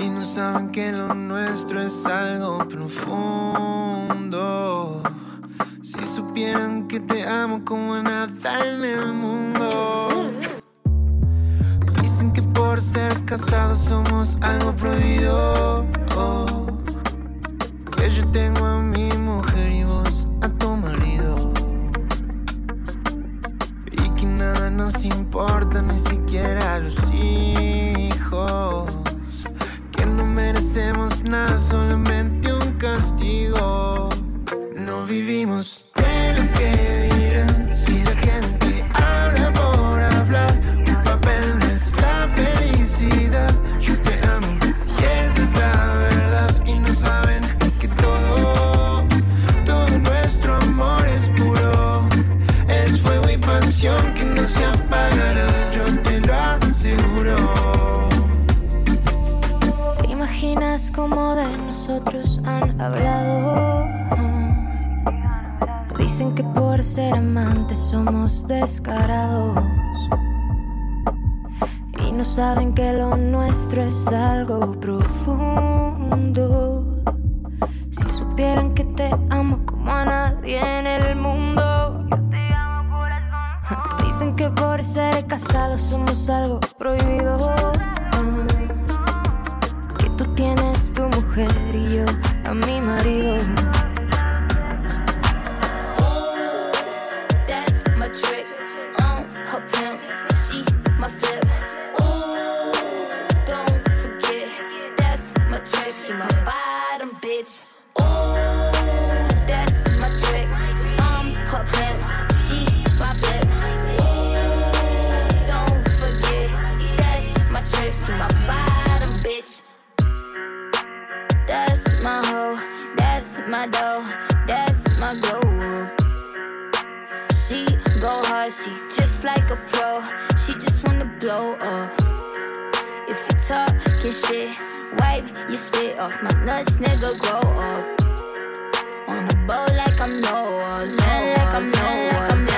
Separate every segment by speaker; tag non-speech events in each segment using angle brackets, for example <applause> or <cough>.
Speaker 1: Y no saben que lo nuestro es algo profundo. Si supieran que te amo como nada en el mundo. Dicen que por ser casados somos algo prohibido. Que yo tengo a mi mujer y vos a tu marido. Y que nada nos importa, ni siquiera los Que no merecemos nada, solamente un castigo. No vivimos
Speaker 2: amantes somos descarados. Y no saben que lo nuestro es algo profundo. Si supieran que te amo como a nadie en el mundo. <laughs> Dicen que por ser casados somos algo prohibido. Que tú tienes tu mujer y yo a mi marido.
Speaker 3: us, nigga grow up. On the boat like I'm Noah. Land like I'm Noah. Like I'm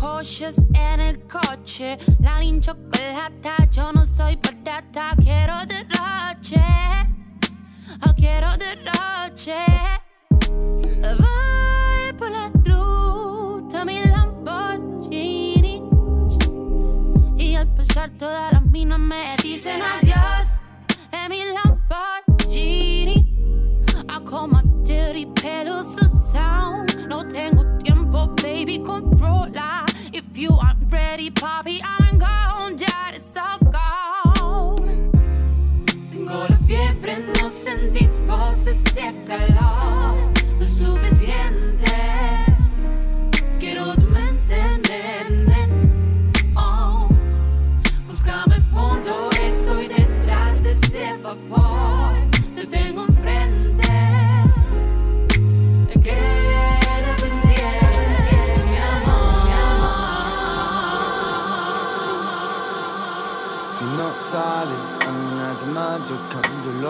Speaker 4: cautious en el coche. La chocolata, soy patata, quiero derroche quiero derroche. Voy por la ruta, mi Lamborghini. Y al pasar todas las minas me dicen adiós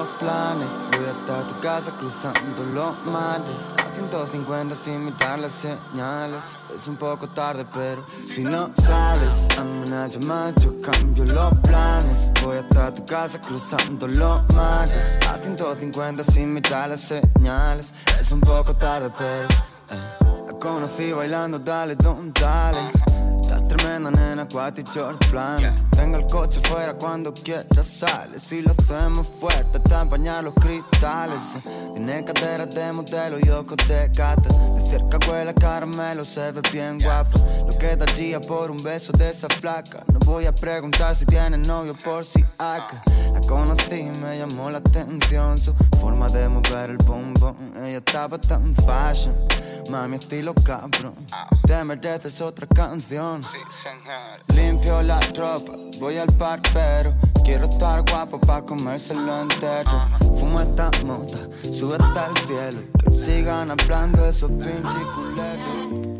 Speaker 1: los planes. Voy hasta tu casa cruzando los mares. A 150 sin mirar las señales. Es un poco tarde, pero si no sales a una llamada, yo cambio los planes. Voy hasta tu casa cruzando los mares. A 150 sin mirar las señales. Es un poco tarde, pero eh, la conocí bailando, dale, don, dale. Tremenda nena, cuati short plan Tengo el coche fuera cuando quieras sales Si lo hacemos fuerte, te empañar los cristales. Tiene cadera de modelo y ojos de gata. De cerca huele a caramelo, se ve bien guapa Lo que daría por un beso de esa flaca. No voy a preguntar si tiene novio por si acá. La conocí y me llamó la atención Su forma de mover el bombón. Ella estaba tan fashion Mami, estilo cabrón. Te mereces otra canción Limpio la ropa, voy al par pero Quiero estar guapo pa' comérselo entero. Fumo esta mota, sube hasta el cielo. Que sigan hablando de esos pinches culeros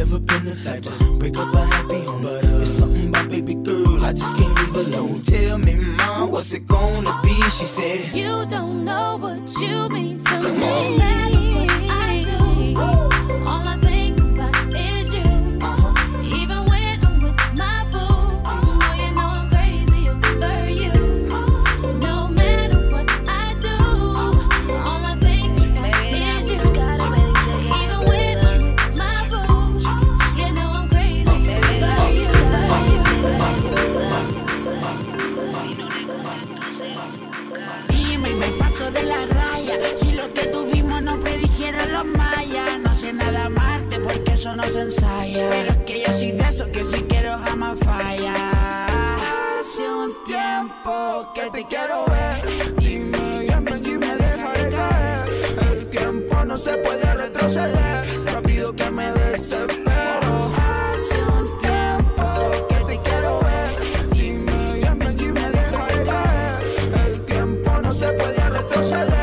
Speaker 5: never been the type to break up a happy home. But uh, it's something about baby girl, I just can't leave alone. Tell me, mom, what's it gonna be? She said,
Speaker 4: You don't know what you mean to
Speaker 5: Come
Speaker 4: me.
Speaker 5: on.
Speaker 6: Pero es que yo soy de que si quiero jamás falla. Hace un tiempo que te quiero ver. Dime, ven y me deja de caer. El tiempo no se puede retroceder. Rápido que me desespero. Hace un tiempo que te quiero ver. Dime, y me deja de caer. El tiempo no se puede retroceder.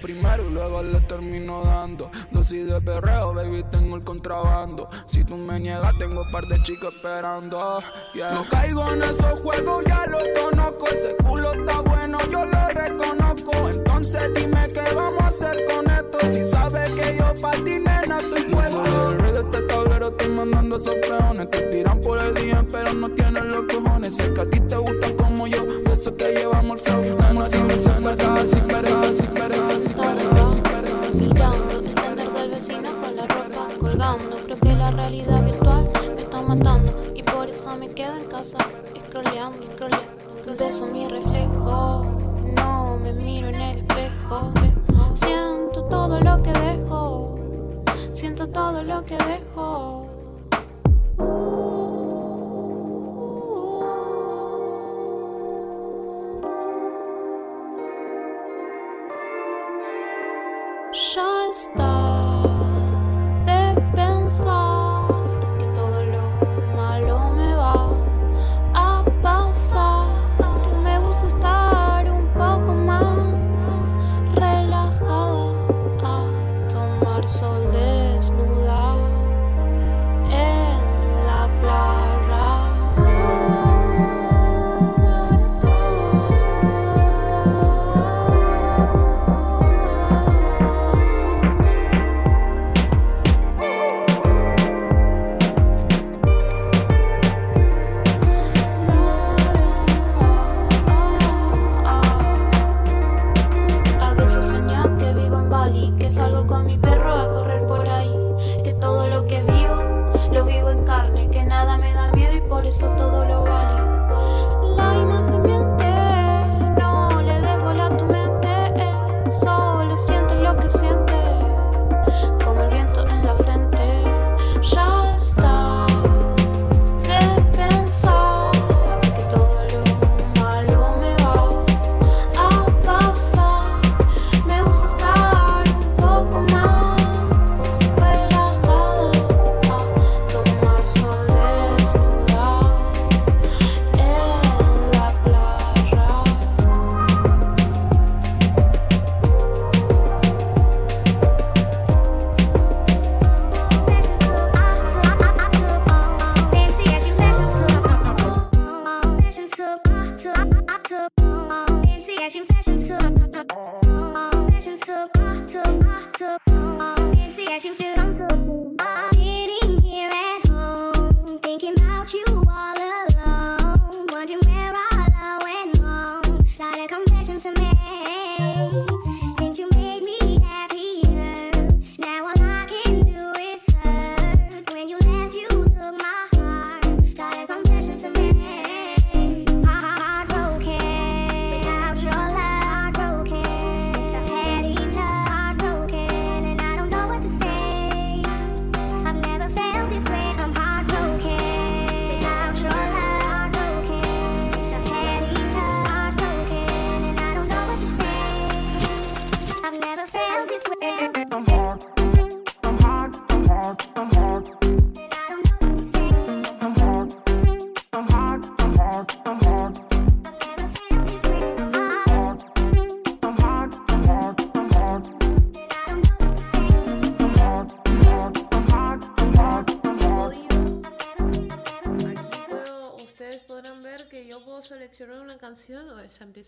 Speaker 7: Primero y luego le termino dando. Dosis de perreo, baby, tengo el contrabando. Si tú me niegas, tengo un par de chicos esperando. Yeah. No caigo en esos juegos, ya lo conozco. Ese culo está bueno, yo lo reconozco. Entonces dime qué vamos a hacer con esto. Si sabes que yo pa' ti, nena, estoy puesto. De este tablero estoy mandando esos peones que tiran por el día, pero no tienen los cojones. Sé que a ti te gustan como yo, de eso que llevamos el flow. Nena, dime si
Speaker 8: scrolleando, scrolleando. Beso mi reflejo, no me miro en el espejo. Siento todo lo que dejo, siento todo lo que dejo.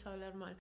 Speaker 9: Hablar mal.